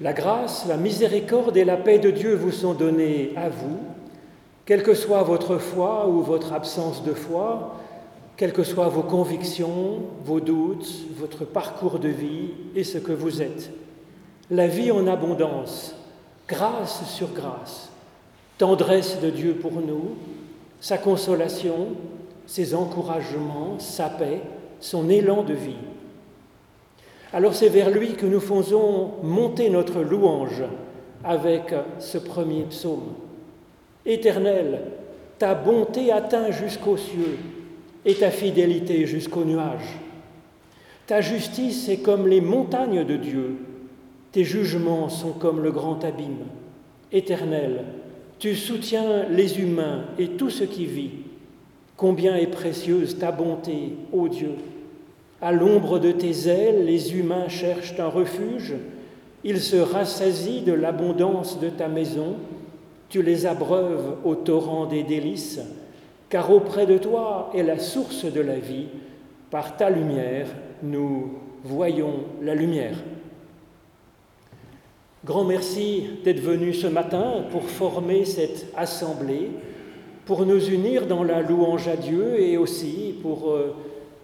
La grâce, la miséricorde et la paix de Dieu vous sont données à vous, quelle que soit votre foi ou votre absence de foi, quelles que soient vos convictions, vos doutes, votre parcours de vie et ce que vous êtes. La vie en abondance, grâce sur grâce, tendresse de Dieu pour nous, sa consolation, ses encouragements, sa paix, son élan de vie. Alors c'est vers lui que nous faisons monter notre louange avec ce premier psaume. Éternel, ta bonté atteint jusqu'aux cieux et ta fidélité jusqu'aux nuages. Ta justice est comme les montagnes de Dieu, tes jugements sont comme le grand abîme. Éternel, tu soutiens les humains et tout ce qui vit. Combien est précieuse ta bonté, ô Dieu à l'ombre de tes ailes, les humains cherchent un refuge, ils se rassasient de l'abondance de ta maison, tu les abreuves au torrent des délices, car auprès de toi est la source de la vie, par ta lumière nous voyons la lumière. Grand merci d'être venu ce matin pour former cette assemblée, pour nous unir dans la louange à Dieu et aussi pour... Euh,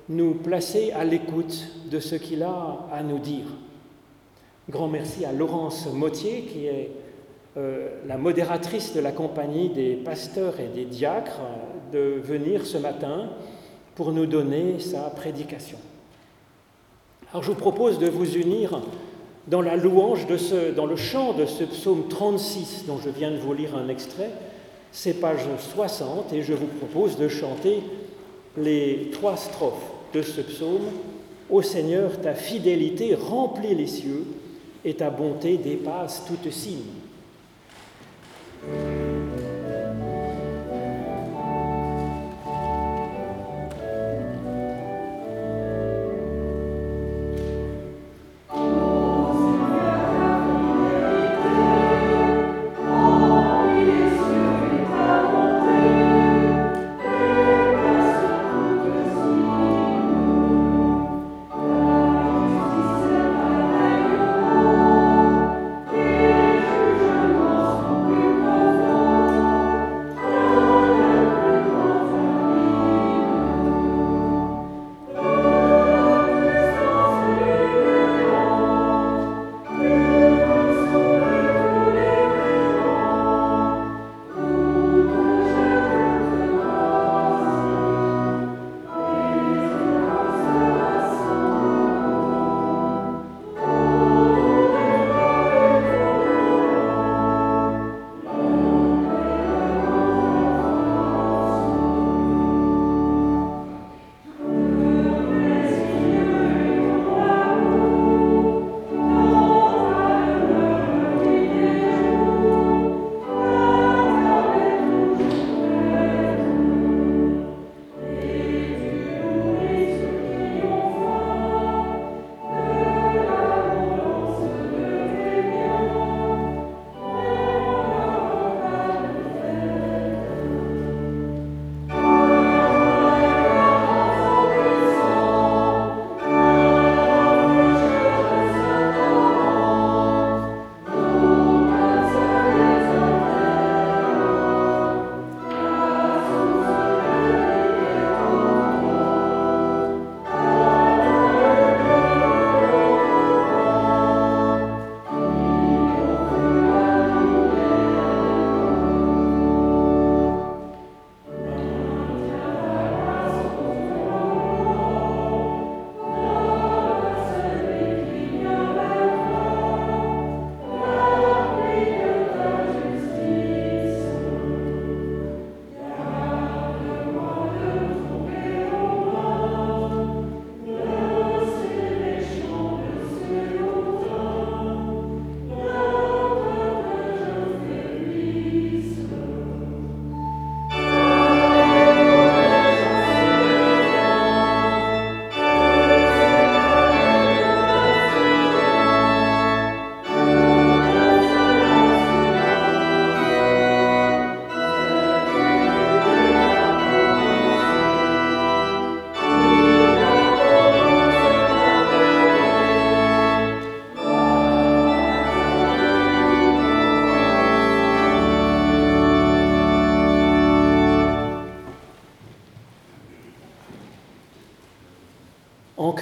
nous placer à l'écoute de ce qu'il a à nous dire. Grand merci à Laurence Mottier, qui est euh, la modératrice de la compagnie des pasteurs et des diacres, de venir ce matin pour nous donner sa prédication. Alors je vous propose de vous unir dans la louange de ce, dans le chant de ce psaume 36 dont je viens de vous lire un extrait, c'est page 60, et je vous propose de chanter les trois strophes de ce psaume, Ô Seigneur, ta fidélité remplit les cieux et ta bonté dépasse toute signe.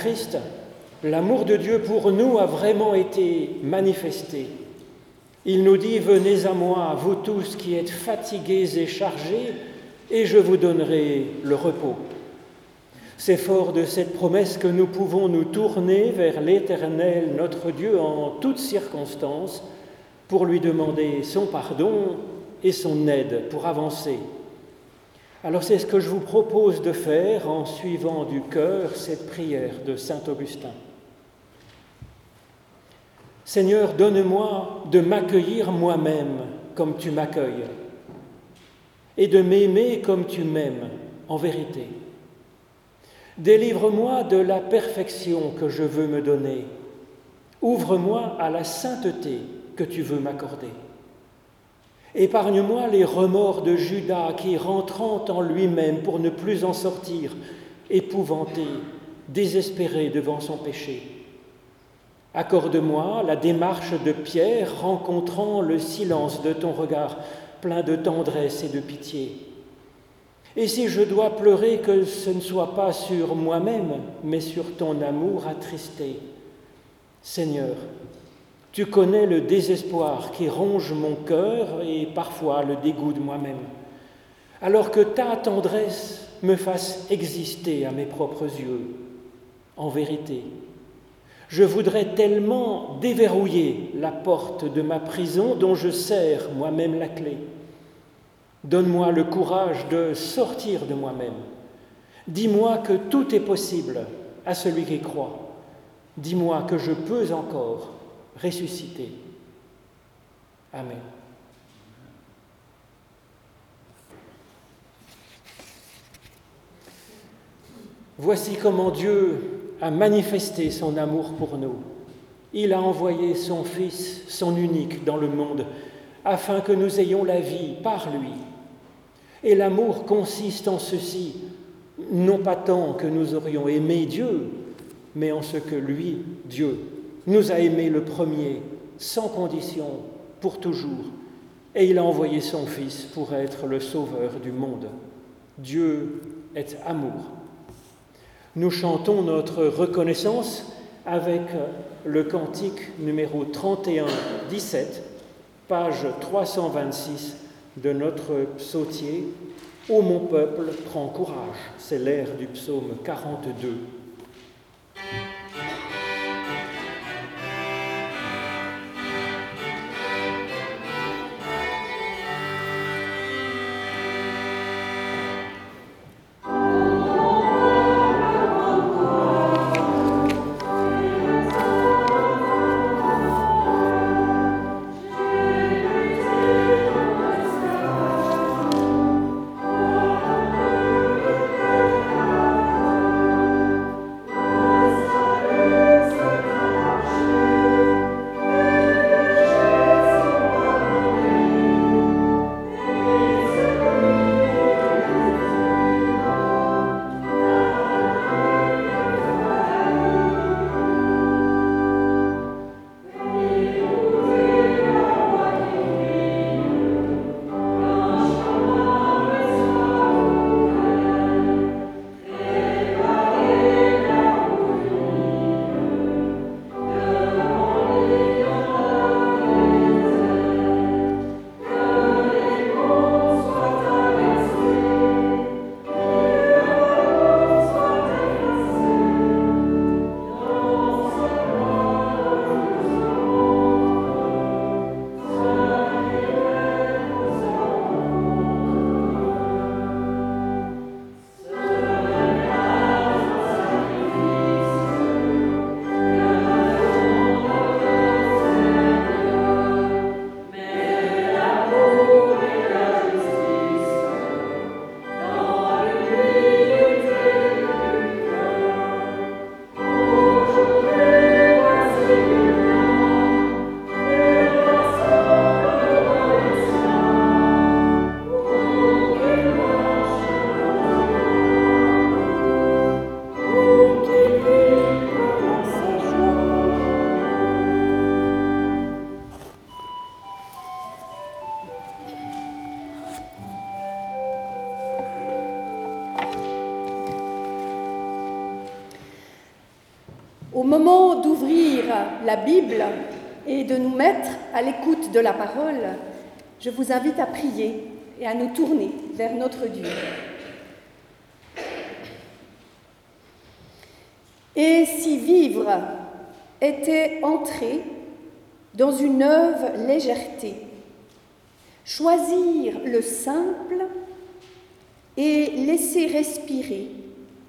Christ, l'amour de Dieu pour nous a vraiment été manifesté. Il nous dit, venez à moi, vous tous qui êtes fatigués et chargés, et je vous donnerai le repos. C'est fort de cette promesse que nous pouvons nous tourner vers l'Éternel, notre Dieu, en toutes circonstances, pour lui demander son pardon et son aide pour avancer. Alors c'est ce que je vous propose de faire en suivant du cœur cette prière de Saint Augustin. Seigneur, donne-moi de m'accueillir moi-même comme tu m'accueilles et de m'aimer comme tu m'aimes en vérité. Délivre-moi de la perfection que je veux me donner. Ouvre-moi à la sainteté que tu veux m'accorder. Épargne-moi les remords de Judas qui, rentrant en lui-même pour ne plus en sortir, épouvanté, désespéré devant son péché. Accorde-moi la démarche de Pierre rencontrant le silence de ton regard plein de tendresse et de pitié. Et si je dois pleurer, que ce ne soit pas sur moi-même, mais sur ton amour attristé. Seigneur, tu connais le désespoir qui ronge mon cœur et parfois le dégoût de moi-même. Alors que ta tendresse me fasse exister à mes propres yeux, en vérité. Je voudrais tellement déverrouiller la porte de ma prison dont je serre moi-même la clé. Donne-moi le courage de sortir de moi-même. Dis-moi que tout est possible à celui qui croit. Dis-moi que je peux encore ressuscité. Amen. Voici comment Dieu a manifesté son amour pour nous. Il a envoyé son Fils, son unique, dans le monde, afin que nous ayons la vie par lui. Et l'amour consiste en ceci, non pas tant que nous aurions aimé Dieu, mais en ce que lui, Dieu, nous a aimés le premier, sans condition, pour toujours, et il a envoyé son Fils pour être le sauveur du monde. Dieu est amour. Nous chantons notre reconnaissance avec le cantique numéro 31, 17, page 326 de notre psautier. Ô mon peuple, prends courage. C'est l'air du psaume 42. Moment d'ouvrir la Bible et de nous mettre à l'écoute de la parole, je vous invite à prier et à nous tourner vers notre Dieu. Et si vivre était entrer dans une œuvre légèreté, choisir le simple et laisser respirer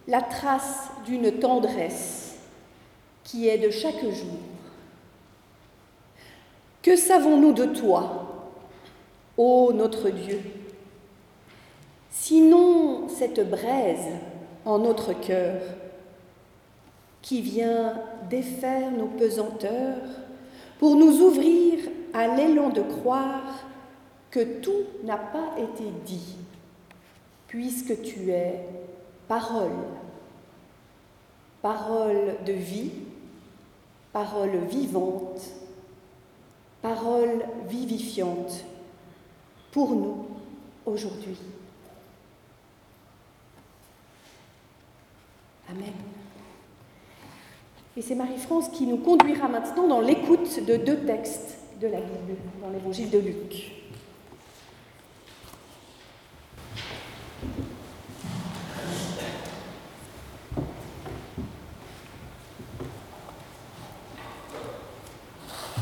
la trace d'une tendresse qui est de chaque jour. Que savons-nous de toi, ô notre Dieu? Sinon cette braise en notre cœur qui vient défaire nos pesanteurs pour nous ouvrir à l'élan de croire que tout n'a pas été dit, puisque tu es parole, parole de vie, parole vivante, parole vivifiante pour nous aujourd'hui. Amen. Et c'est Marie-France qui nous conduira maintenant dans l'écoute de deux textes de la Bible, dans l'évangile de Luc.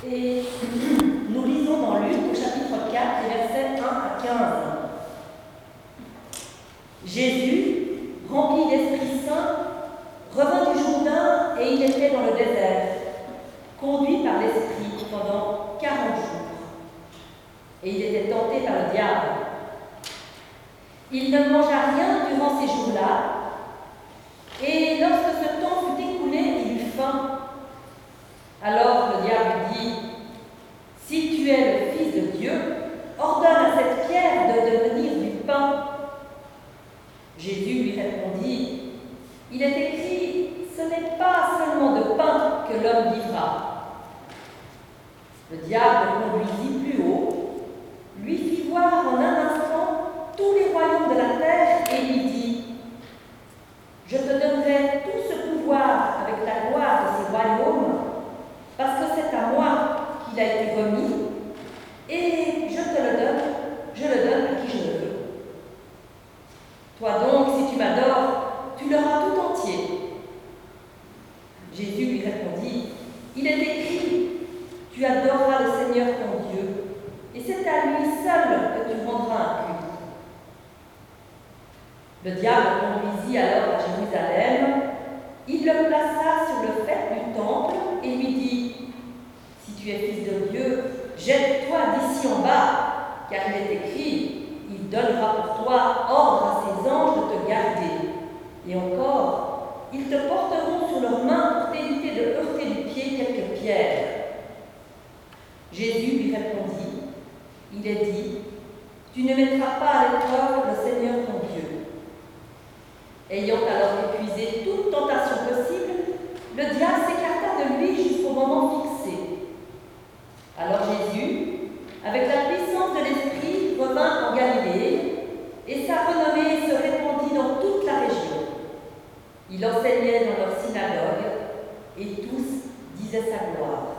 Et nous lisons dans Luc au chapitre 4, versets 1 à 15. Jésus, rempli d'Esprit Saint, revint du Jourdain et il était dans le désert, conduit par l'Esprit pendant quarante jours. Et il était tenté par le diable. Il ne mangea rien durant ces jours-là, et lorsque ce temps fut écoulé, il eut faim. Alors le diable dit, Si tu es le Fils de Dieu, ordonne à cette pierre de devenir du pain. Jésus lui répondit, Il est écrit, ce n'est pas seulement de pain que l'homme vivra. Le diable conduisit plus haut, lui fit voir en un instant tous les royaumes de la terre et lui dit, Je te donnerai tout ce pouvoir avec la gloire de ces royaumes, parce que c'est à moi qu'il a été remis, et je te le donne, je le donne à qui je le veux. Toi donc, si tu m'adores, tu l'auras tout entier. Jésus lui répondit, Il est écrit, tu adoreras le Seigneur ton Dieu, et c'est à lui seul que tu rendras un culte. Le diable conduisit alors à Jérusalem, il le plaça sur le fait du temple et lui dit, Si tu es fils de Dieu, jette-toi d'ici en bas, car il est écrit, il donnera pour toi ordre à ses anges de te garder. Et encore, ils te porteront sur leurs mains pour t'éviter de heurter du pied quelques pierres. Jésus lui répondit, il est dit, tu ne mettras pas à l'épreuve le Seigneur ton Dieu. Ayant alors épuisé toute tentation possible, le diable s'écarta de lui jusqu'au moment fixé. Alors Jésus, avec la puissance de l'Esprit, revint en Galilée, et sa renommée se répandit dans toute la région. Il enseignait dans leur synagogue, et tous disaient sa gloire.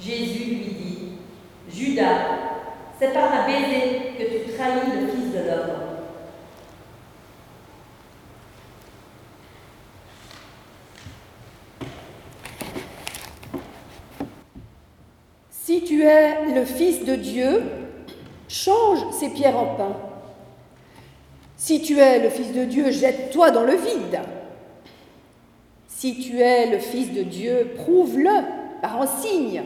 Jésus lui dit, Judas, c'est par un baiser que tu trahis le Fils de l'homme. Si tu es le Fils de Dieu, change ces pierres en pain. Si tu es le Fils de Dieu, jette-toi dans le vide. Si tu es le Fils de Dieu, prouve-le par un signe,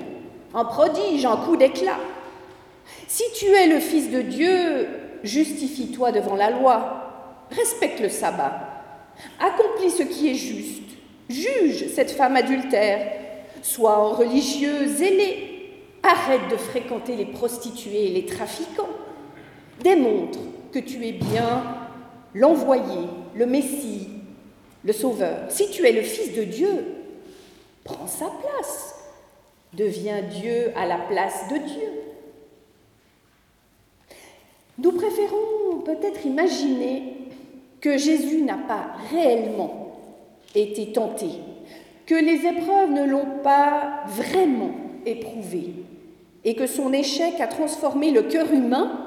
un prodige, un coup d'éclat. Si tu es le Fils de Dieu, justifie-toi devant la loi, respecte le sabbat, accomplis ce qui est juste, juge cette femme adultère, sois un religieux zélé, Arrête de fréquenter les prostituées et les trafiquants. Démontre que tu es bien l'envoyé, le Messie, le Sauveur. Si tu es le Fils de Dieu, prends sa place. Deviens Dieu à la place de Dieu. Nous préférons peut-être imaginer que Jésus n'a pas réellement été tenté, que les épreuves ne l'ont pas vraiment éprouvé et que son échec a transformé le cœur humain,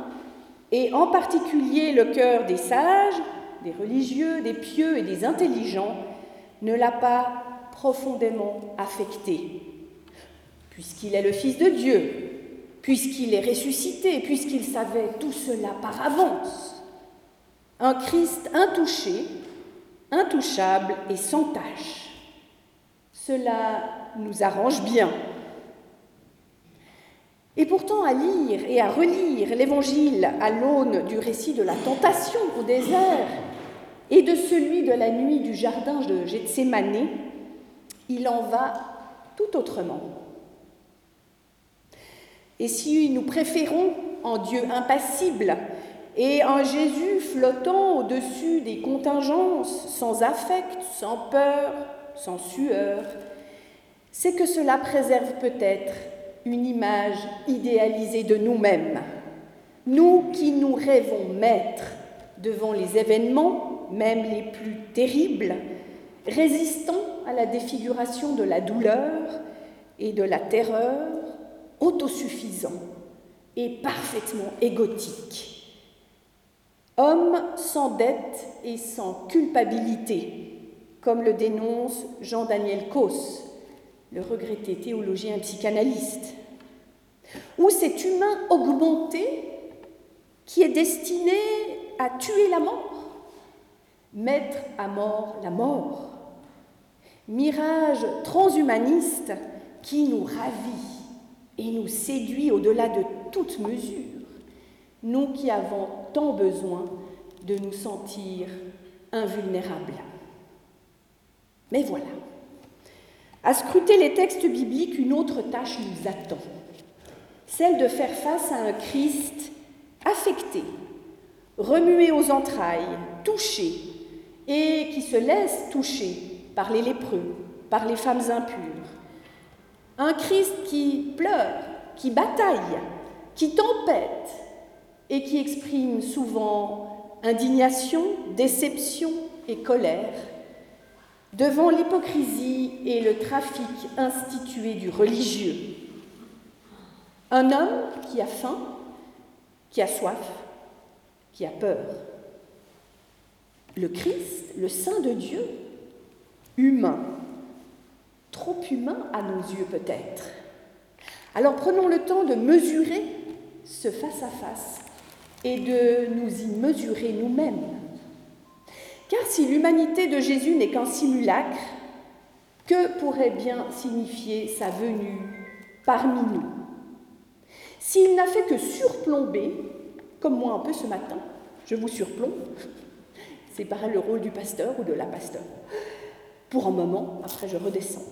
et en particulier le cœur des sages, des religieux, des pieux et des intelligents, ne l'a pas profondément affecté, puisqu'il est le Fils de Dieu, puisqu'il est ressuscité, puisqu'il savait tout cela par avance. Un Christ intouché, intouchable et sans tache. Cela nous arrange bien. Et pourtant, à lire et à relire l'Évangile à l'aune du récit de la tentation au désert et de celui de la nuit du jardin de Gethsemane, il en va tout autrement. Et si nous préférons en Dieu impassible et en Jésus flottant au-dessus des contingences, sans affect, sans peur, sans sueur, c'est que cela préserve peut-être une image idéalisée de nous-mêmes, nous qui nous rêvons maîtres devant les événements, même les plus terribles, résistant à la défiguration de la douleur et de la terreur, autosuffisants et parfaitement égotiques. Homme sans dette et sans culpabilité, comme le dénonce Jean-Daniel Causse le regretté théologien psychanalyste, ou cet humain augmenté qui est destiné à tuer la mort, mettre à mort la mort, mirage transhumaniste qui nous ravit et nous séduit au-delà de toute mesure, nous qui avons tant besoin de nous sentir invulnérables. Mais voilà, à scruter les textes bibliques, une autre tâche nous attend, celle de faire face à un Christ affecté, remué aux entrailles, touché, et qui se laisse toucher par les lépreux, par les femmes impures. Un Christ qui pleure, qui bataille, qui tempête, et qui exprime souvent indignation, déception et colère, devant l'hypocrisie et le trafic institué du religieux. Un homme qui a faim, qui a soif, qui a peur. Le Christ, le Saint de Dieu, humain, trop humain à nos yeux peut-être. Alors prenons le temps de mesurer ce face-à-face et de nous y mesurer nous-mêmes. Car si l'humanité de Jésus n'est qu'un simulacre, que pourrait bien signifier sa venue parmi nous? S'il n'a fait que surplomber, comme moi un peu ce matin, je vous surplombe, c'est pareil le rôle du pasteur ou de la pasteur. Pour un moment, après je redescends.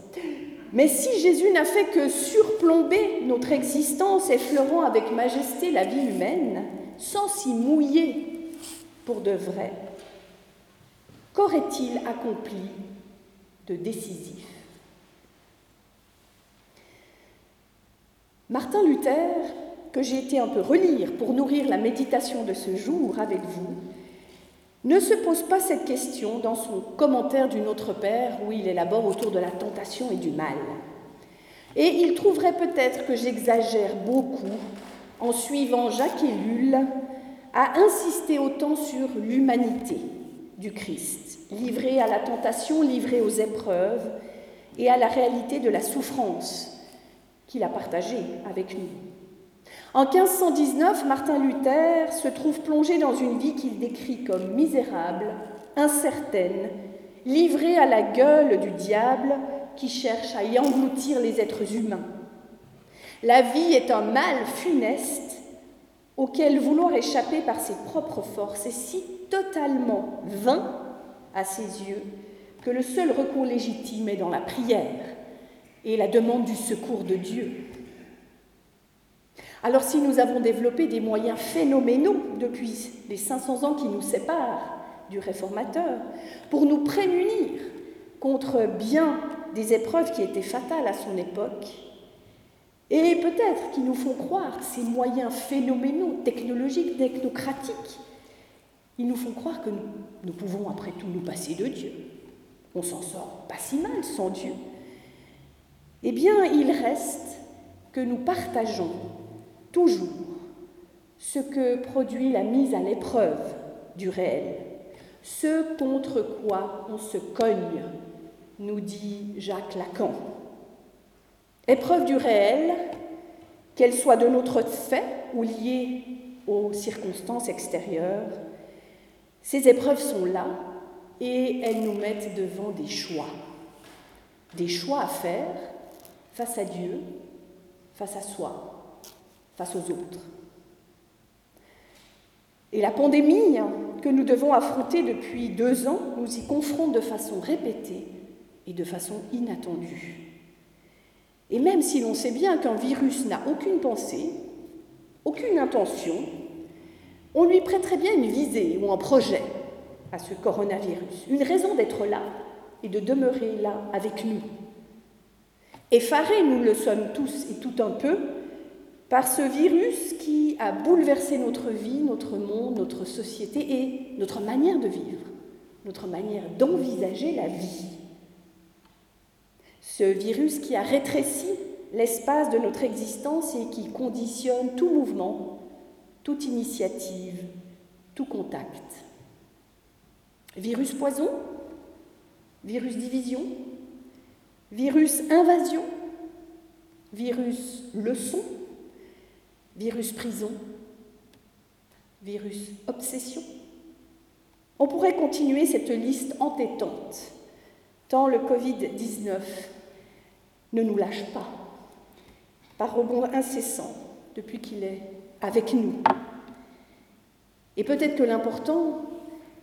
Mais si Jésus n'a fait que surplomber notre existence, effleurant avec majesté la vie humaine, sans s'y mouiller pour de vrai, qu'aurait-il accompli de décisif? Martin Luther, que j'ai été un peu relire pour nourrir la méditation de ce jour avec vous, ne se pose pas cette question dans son commentaire du Notre Père où il élabore autour de la tentation et du mal. Et il trouverait peut-être que j'exagère beaucoup en suivant Jacques Ellul à insister autant sur l'humanité du Christ, livré à la tentation, livré aux épreuves et à la réalité de la souffrance qu'il a partagée avec nous. En 1519, Martin Luther se trouve plongé dans une vie qu'il décrit comme misérable, incertaine, livrée à la gueule du diable qui cherche à y engloutir les êtres humains. La vie est un mal funeste auquel vouloir échapper par ses propres forces est si totalement vain à ses yeux que le seul recours légitime est dans la prière et la demande du secours de Dieu. Alors si nous avons développé des moyens phénoménaux depuis les 500 ans qui nous séparent du réformateur, pour nous prémunir contre bien des épreuves qui étaient fatales à son époque, et peut-être qui nous font croire ces moyens phénoménaux, technologiques, technocratiques, ils nous font croire que nous, nous pouvons après tout nous passer de Dieu. On s'en sort pas si mal sans Dieu. Eh bien, il reste que nous partageons toujours ce que produit la mise à l'épreuve du réel, ce contre quoi on se cogne, nous dit Jacques Lacan. Épreuve du réel, qu'elle soit de notre fait ou liée aux circonstances extérieures, ces épreuves sont là et elles nous mettent devant des choix. Des choix à faire face à Dieu, face à soi, face aux autres. Et la pandémie que nous devons affronter depuis deux ans nous y confronte de façon répétée et de façon inattendue. Et même si l'on sait bien qu'un virus n'a aucune pensée, aucune intention, on lui prêterait bien une visée ou un projet à ce coronavirus, une raison d'être là et de demeurer là avec nous. Effarés, nous le sommes tous et tout un peu, par ce virus qui a bouleversé notre vie, notre monde, notre société et notre manière de vivre, notre manière d'envisager la vie. Ce virus qui a rétréci l'espace de notre existence et qui conditionne tout mouvement, toute initiative, tout contact. Virus poison, virus division, virus invasion, virus leçon, virus prison, virus obsession. On pourrait continuer cette liste entêtante, tant le Covid-19 ne nous lâche pas, par rebond incessant depuis qu'il est avec nous. Et peut-être que l'important,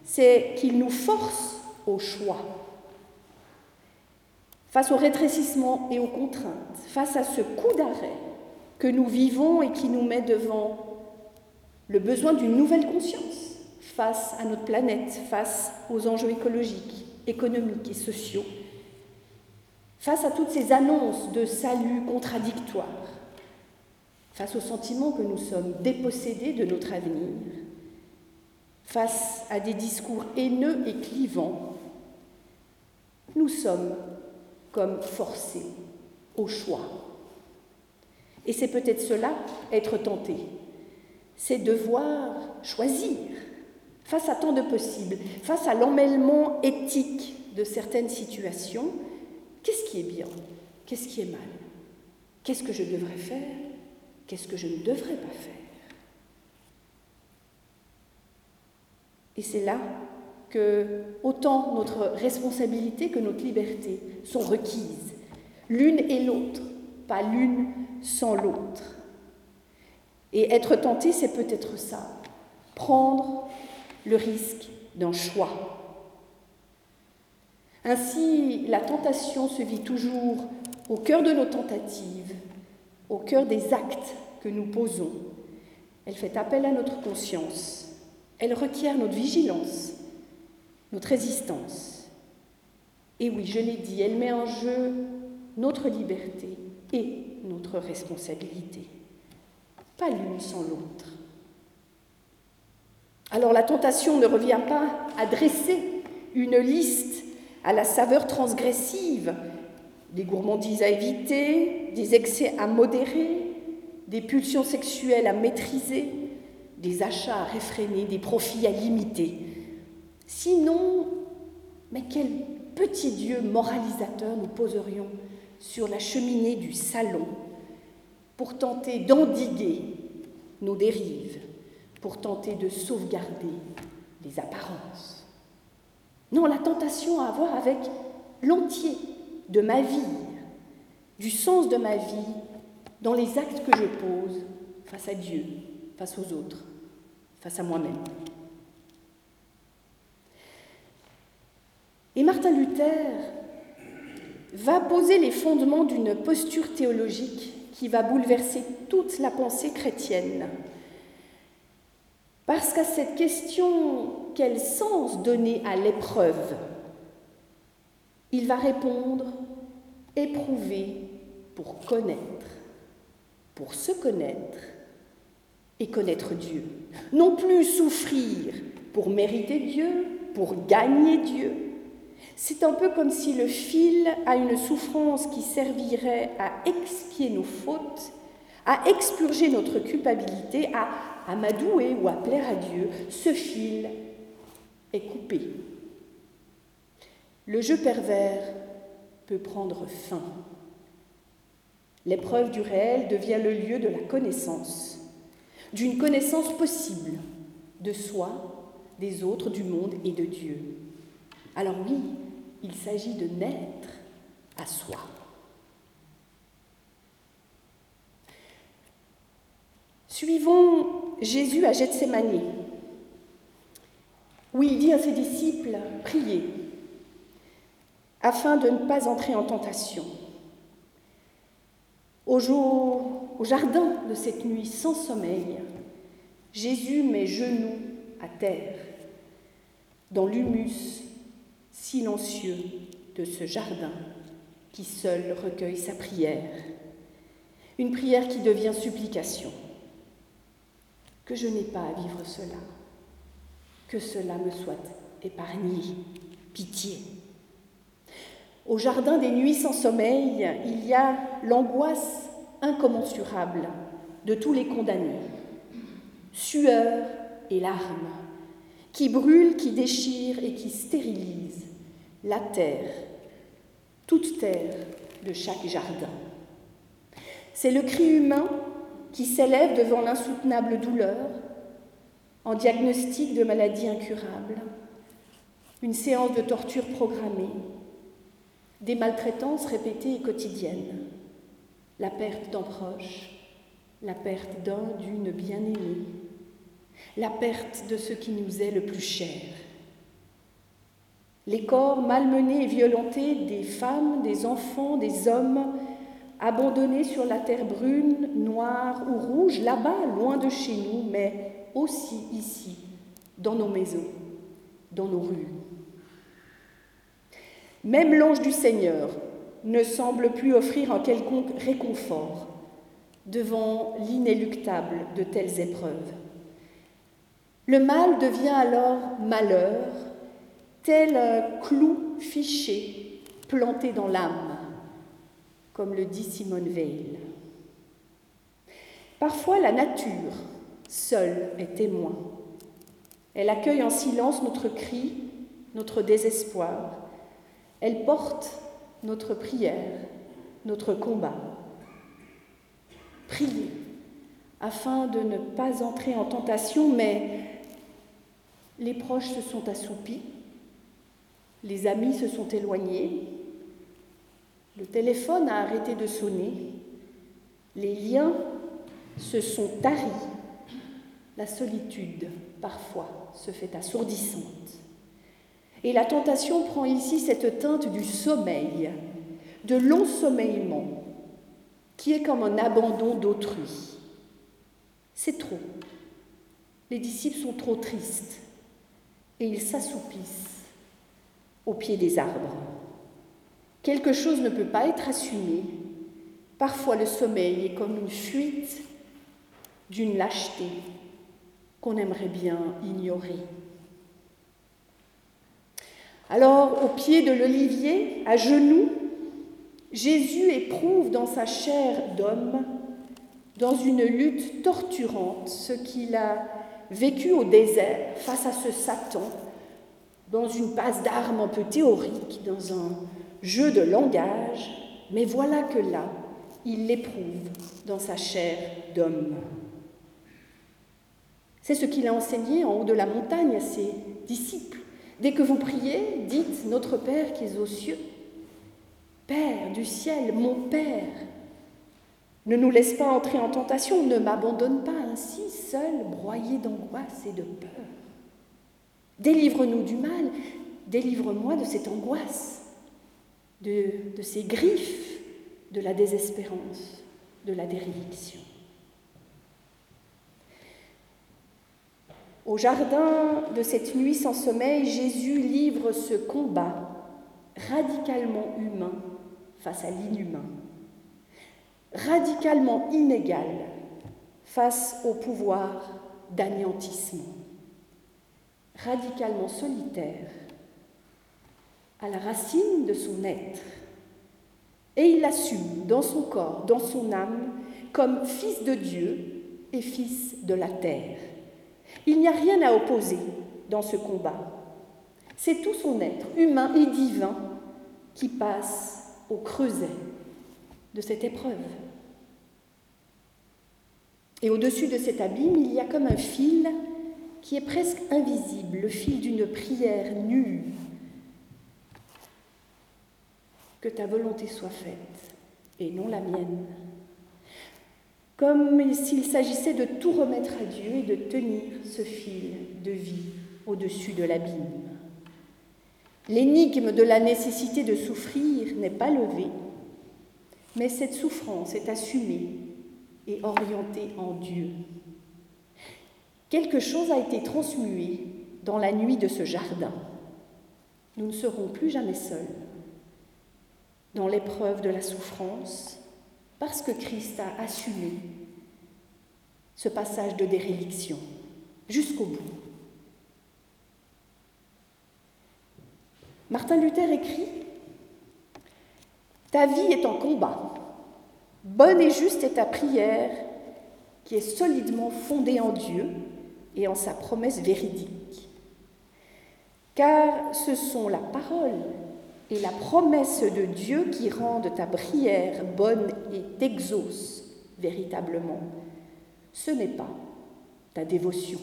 c'est qu'il nous force au choix. Face au rétrécissement et aux contraintes, face à ce coup d'arrêt que nous vivons et qui nous met devant le besoin d'une nouvelle conscience face à notre planète, face aux enjeux écologiques, économiques et sociaux, face à toutes ces annonces de salut contradictoires, face au sentiment que nous sommes dépossédés de notre avenir, face à des discours haineux et clivants, nous sommes comme forcés au choix. Et c'est peut-être cela, être tenté. C'est devoir choisir face à tant de possibles, face à l'emmêlement éthique de certaines situations. Qu'est-ce qui est bien? Qu'est-ce qui est mal? Qu'est-ce que je devrais faire? Qu'est-ce que je ne devrais pas faire? Et c'est là que autant notre responsabilité que notre liberté sont requises, l'une et l'autre, pas l'une sans l'autre. Et être tenté, c'est peut-être ça, prendre le risque d'un choix. Ainsi, la tentation se vit toujours au cœur de nos tentatives, au cœur des actes que nous posons. Elle fait appel à notre conscience, elle requiert notre vigilance, notre résistance. Et oui, je l'ai dit, elle met en jeu notre liberté et notre responsabilité, pas l'une sans l'autre. Alors la tentation ne revient pas à dresser une liste à la saveur transgressive, des gourmandises à éviter, des excès à modérer, des pulsions sexuelles à maîtriser, des achats à réfréner, des profits à limiter. Sinon, mais quel petit Dieu moralisateur nous poserions sur la cheminée du salon pour tenter d'endiguer nos dérives, pour tenter de sauvegarder les apparences. Non, la tentation à avoir avec l'entier de ma vie, du sens de ma vie dans les actes que je pose face à Dieu, face aux autres, face à moi-même. Et Martin Luther va poser les fondements d'une posture théologique qui va bouleverser toute la pensée chrétienne. Parce qu'à cette question, quel sens donner à l'épreuve? Il va répondre, éprouver pour connaître, pour se connaître et connaître Dieu. Non plus souffrir pour mériter Dieu, pour gagner Dieu, c'est un peu comme si le fil à une souffrance qui servirait à expier nos fautes, à expurger notre culpabilité, à amadouer ou à plaire à Dieu, ce fil est coupé. Le jeu pervers peut prendre fin. L'épreuve du réel devient le lieu de la connaissance, d'une connaissance possible de soi, des autres, du monde et de Dieu. Alors oui, il s'agit de naître à soi. Suivons Jésus à Gethsemane, où il dit à ses disciples, priez, afin de ne pas entrer en tentation. Au jardin de cette nuit sans sommeil, Jésus met genoux à terre, dans l'humus silencieux de ce jardin qui seul recueille sa prière, une prière qui devient supplication. Que je n'ai pas à vivre cela, que cela me soit épargné, pitié. Au jardin des nuits sans sommeil, il y a l'angoisse incommensurable de tous les condamnés, sueur et larmes, qui brûlent, qui déchirent et qui stérilisent la terre, toute terre de chaque jardin. C'est le cri humain qui s'élève devant l'insoutenable douleur, en diagnostic de maladie incurable, une séance de torture programmée, des maltraitances répétées et quotidiennes, la perte d'un proche, la perte d'un, d'une bien-aimée, la perte de ce qui nous est le plus cher, les corps malmenés et violentés des femmes, des enfants, des hommes, abandonnés sur la terre brune, noire ou rouge, là-bas, loin de chez nous, mais aussi ici, dans nos maisons, dans nos rues. Même l'ange du Seigneur ne semble plus offrir un quelconque réconfort devant l'inéluctable de telles épreuves. Le mal devient alors malheur, tel clou fiché planté dans l'âme, comme le dit Simone Veil. Parfois, la nature, seule, est témoin. Elle accueille en silence notre cri, notre désespoir. Elle porte notre prière, notre combat. Priez afin de ne pas entrer en tentation, mais les proches se sont assoupis, les amis se sont éloignés, le téléphone a arrêté de sonner, les liens se sont taris, la solitude parfois se fait assourdissante. Et la tentation prend ici cette teinte du sommeil, de l'ensommeillement, qui est comme un abandon d'autrui. C'est trop. Les disciples sont trop tristes et ils s'assoupissent au pied des arbres. Quelque chose ne peut pas être assumé. Parfois le sommeil est comme une fuite d'une lâcheté qu'on aimerait bien ignorer. Alors, au pied de l'olivier, à genoux, Jésus éprouve dans sa chair d'homme dans une lutte torturante, ce qu'il a vécu au désert face à ce Satan, dans une passe d'armes un peu théorique, dans un jeu de langage, mais voilà que là, il l'éprouve dans sa chair d'homme. C'est ce qu'il a enseigné en haut de la montagne à ses disciples. Dès que vous priez, dites Notre Père qui est aux cieux. Père du ciel, mon Père, ne nous laisse pas entrer en tentation, ne m'abandonne pas ainsi, seul, broyé d'angoisse et de peur. Délivre-nous du mal, délivre-moi de cette angoisse, de, ces griffes, de la désespérance, de la déréliction. Au jardin de cette nuit sans sommeil, Jésus livre ce combat radicalement humain face à l'inhumain radicalement inégal face au pouvoir d'anéantissement, radicalement solitaire à la racine de son être. Et il l'assume dans son corps, dans son âme, comme fils de Dieu et fils de la terre. Il n'y a rien à opposer dans ce combat. C'est tout son être, humain et divin, qui passe au creuset de cette épreuve. Et au-dessus de cet abîme, il y a comme un fil qui est presque invisible, le fil d'une prière nue. Que ta volonté soit faite et non la mienne. Comme s'il s'agissait de tout remettre à Dieu et de tenir ce fil de vie au-dessus de l'abîme. L'énigme de la nécessité de souffrir n'est pas levée, mais cette souffrance est assumée et orientée en Dieu. Quelque chose a été transmué dans la nuit de ce jardin. Nous ne serons plus jamais seuls dans l'épreuve de la souffrance parce que Christ a assumé ce passage de déréliction jusqu'au bout. Martin Luther écrit ta vie est en combat. Bonne et juste est ta prière qui est solidement fondée en Dieu et en sa promesse véridique. Car ce sont la parole et la promesse de Dieu qui rendent ta prière bonne et t'exaucent véritablement. Ce n'est pas ta dévotion.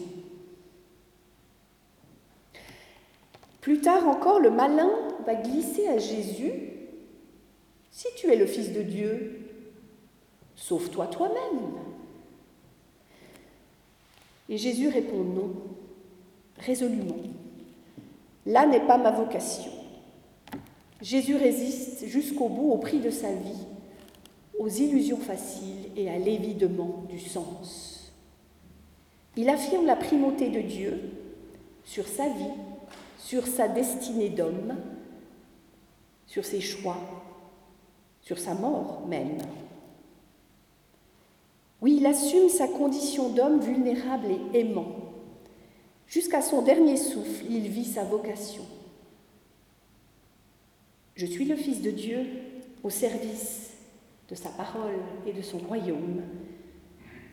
Plus tard encore, le malin va glisser à Jésus si tu es le Fils de Dieu, sauve-toi toi-même. Et Jésus répond non, résolument. Là n'est pas ma vocation. Jésus résiste jusqu'au bout au prix de sa vie, aux illusions faciles et à l'évidement du sens. Il affirme la primauté de Dieu sur sa vie, sur sa destinée d'homme, sur ses choix, sur sa mort même. Oui, il assume sa condition d'homme vulnérable et aimant. Jusqu'à son dernier souffle, il vit sa vocation. Je suis le Fils de Dieu au service de sa parole et de son royaume.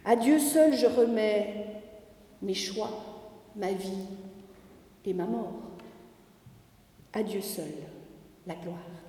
À Dieu seul je remets mes choix, ma vie et ma mort. À Dieu seul la gloire.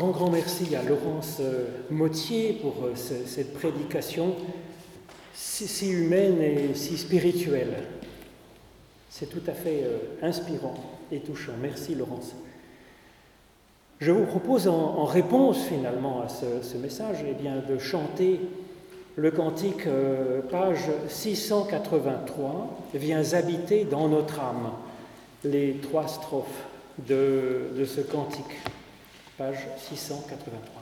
Grand, grand merci à Laurence euh, Mottier pour euh, cette prédication si, humaine et si spirituelle. C'est tout à fait euh, inspirant et touchant. Merci Laurence. Je vous propose en, réponse finalement à ce, message eh bien, de chanter le cantique, page 683, vient habiter dans notre âme les trois strophes de ce cantique, page 683.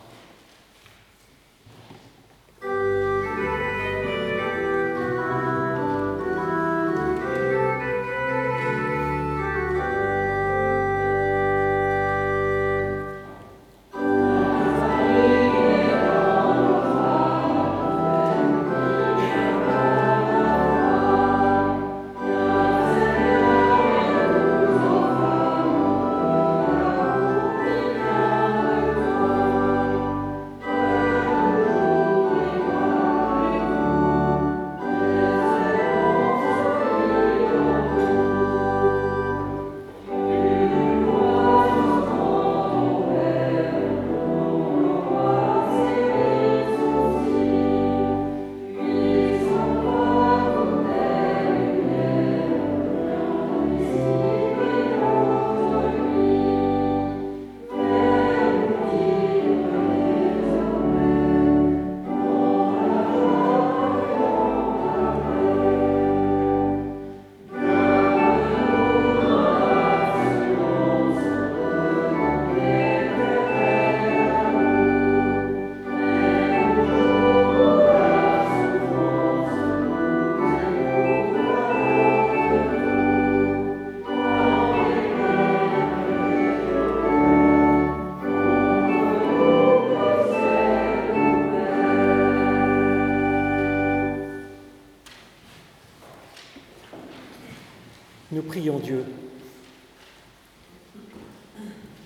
Dieu.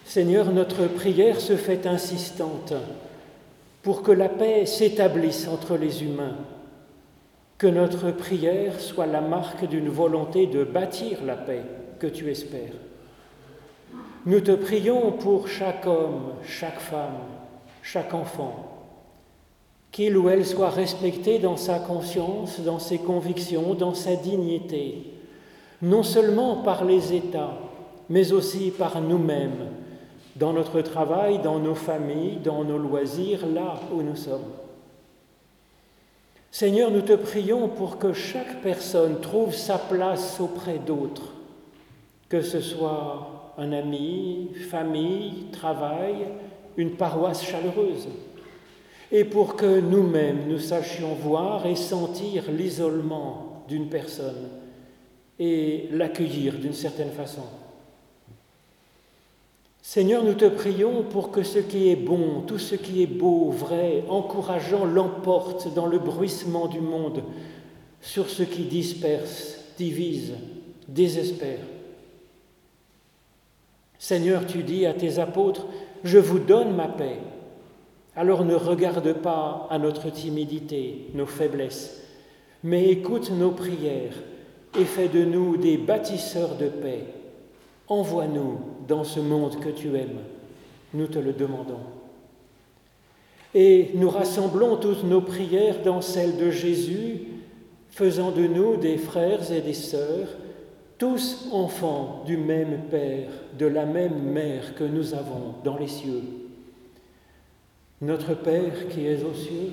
Seigneur, notre prière se fait insistante pour que la paix s'établisse entre les humains, que notre prière soit la marque d'une volonté de bâtir la paix que tu espères. Nous te prions pour chaque homme, chaque femme, chaque enfant, qu'il ou elle soit respecté dans sa conscience, dans ses convictions, dans sa dignité, non seulement par les États, mais aussi par nous-mêmes, dans notre travail, dans nos familles, dans nos loisirs, là où nous sommes. Seigneur, nous te prions pour que chaque personne trouve sa place auprès d'autres, que ce soit un ami, famille, travail, une paroisse chaleureuse, et pour que nous-mêmes nous sachions voir et sentir l'isolement d'une personne et l'accueillir d'une certaine façon. Seigneur, nous te prions pour que ce qui est bon, tout ce qui est beau, vrai, encourageant, l'emporte dans le bruissement du monde sur ce qui disperse, divise, désespère. Seigneur, tu dis à tes apôtres, je vous donne ma paix. Alors ne regarde pas à notre timidité, nos faiblesses, mais écoute nos prières et fais de nous des bâtisseurs de paix. Envoie-nous dans ce monde que tu aimes. Nous te le demandons. Et nous rassemblons toutes nos prières dans celles de Jésus, faisant de nous des frères et des sœurs, tous enfants du même Père, de la même Mère que nous avons dans les cieux. Notre Père qui es aux cieux,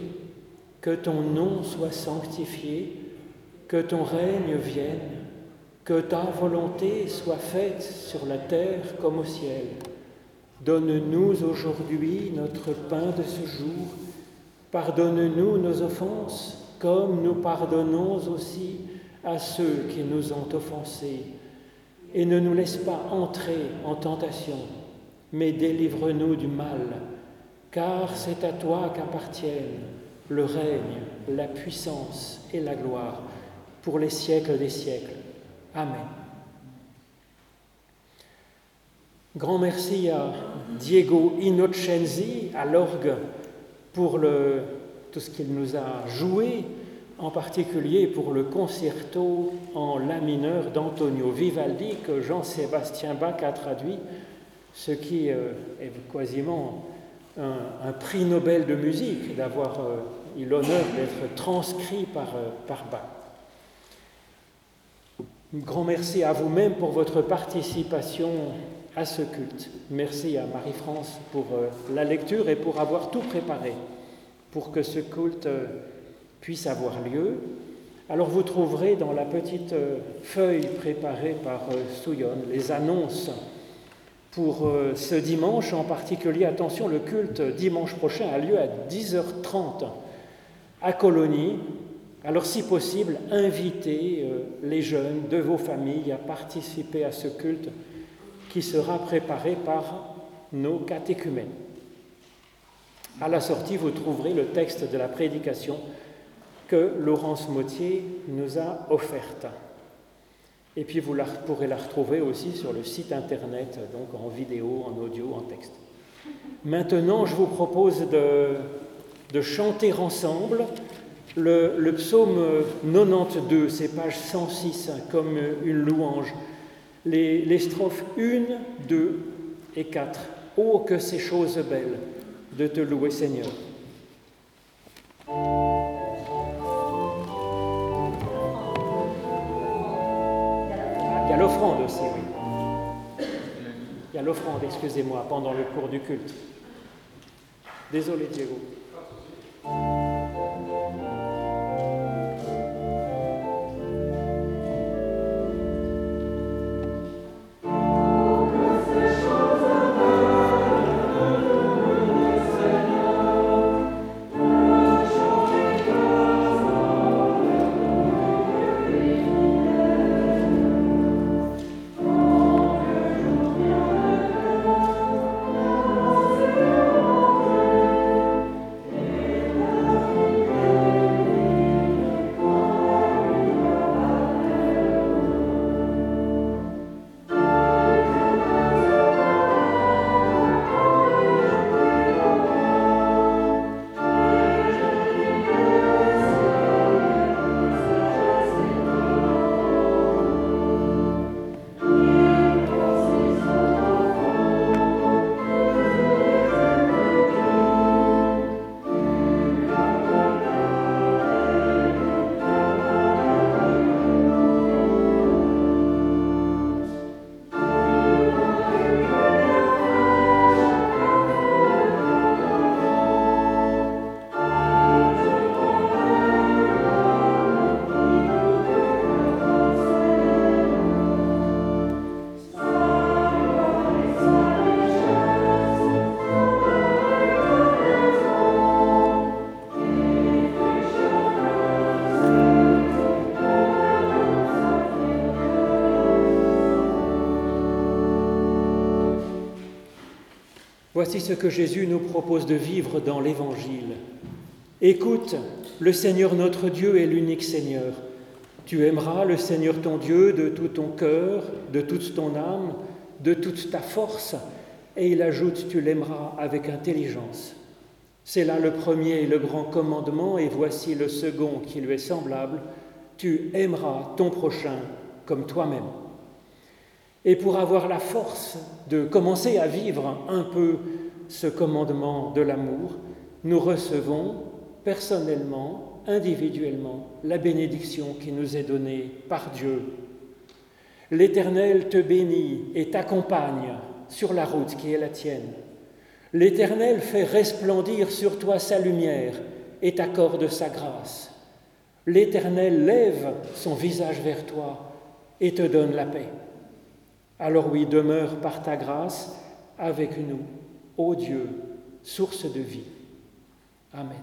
que ton nom soit sanctifié que ton règne vienne, que ta volonté soit faite sur la terre comme au ciel. Donne-nous aujourd'hui notre pain de ce jour. Pardonne-nous nos offenses comme nous pardonnons aussi à ceux qui nous ont offensés. Et ne nous laisse pas entrer en tentation, mais délivre-nous du mal, car c'est à toi qu'appartiennent le règne, la puissance et la gloire pour les siècles des siècles. Amen. Grand merci à Diego Innocenzi à l'orgue pour tout ce qu'il nous a joué, en particulier pour le concerto en la mineur d'Antonio Vivaldi que Jean-Sébastien Bach a traduit, ce qui euh, est quasiment un, prix Nobel de musique d'avoir euh, eu l'honneur d'être transcrit par, euh, par Bach. Un grand merci à vous-même pour votre participation à ce culte. Merci à Marie-France pour euh, la lecture et pour avoir tout préparé pour que ce culte euh, puisse avoir lieu. Alors vous trouverez dans la petite euh, feuille préparée par Souillon les annonces pour ce dimanche en particulier. Attention, le culte dimanche prochain a lieu à 10h30 à Colonie. Alors si possible, invitez les jeunes de vos familles à participer à ce culte qui sera préparé par nos catéchumènes. À la sortie, vous trouverez le texte de la prédication que Laurence Mautier nous a offerte. Et puis vous pourrez la retrouver aussi sur le site internet, donc en vidéo, en audio, en texte. Maintenant, je vous propose de, chanter ensemble le, psaume 92, c'est page 106, comme une louange. Les, strophes 1, 2 et 4. Oh, que ces choses belles! de te louer Seigneur. Il y a l'offrande aussi, oui. Il y a l'offrande, excusez-moi, pendant le cours du culte. Désolé, Diego. Voici ce que Jésus nous propose de vivre dans l'Évangile. Écoute, le Seigneur notre Dieu est l'unique Seigneur. Tu aimeras le Seigneur ton Dieu de tout ton cœur, de toute ton âme, de toute ta force, et il ajoute, tu l'aimeras avec intelligence. C'est là le premier et le grand commandement, et voici le second qui lui est semblable, tu aimeras ton prochain comme toi-même. Et pour avoir la force de commencer à vivre un peu ce commandement de l'amour, nous recevons personnellement, individuellement, la bénédiction qui nous est donnée par Dieu. L'Éternel te bénit et t'accompagne sur la route qui est la tienne. L'Éternel fait resplendir sur toi sa lumière et t'accorde sa grâce. L'Éternel lève son visage vers toi et te donne la paix. Alors oui, demeure par ta grâce avec nous, ô Dieu, source de vie. Amen.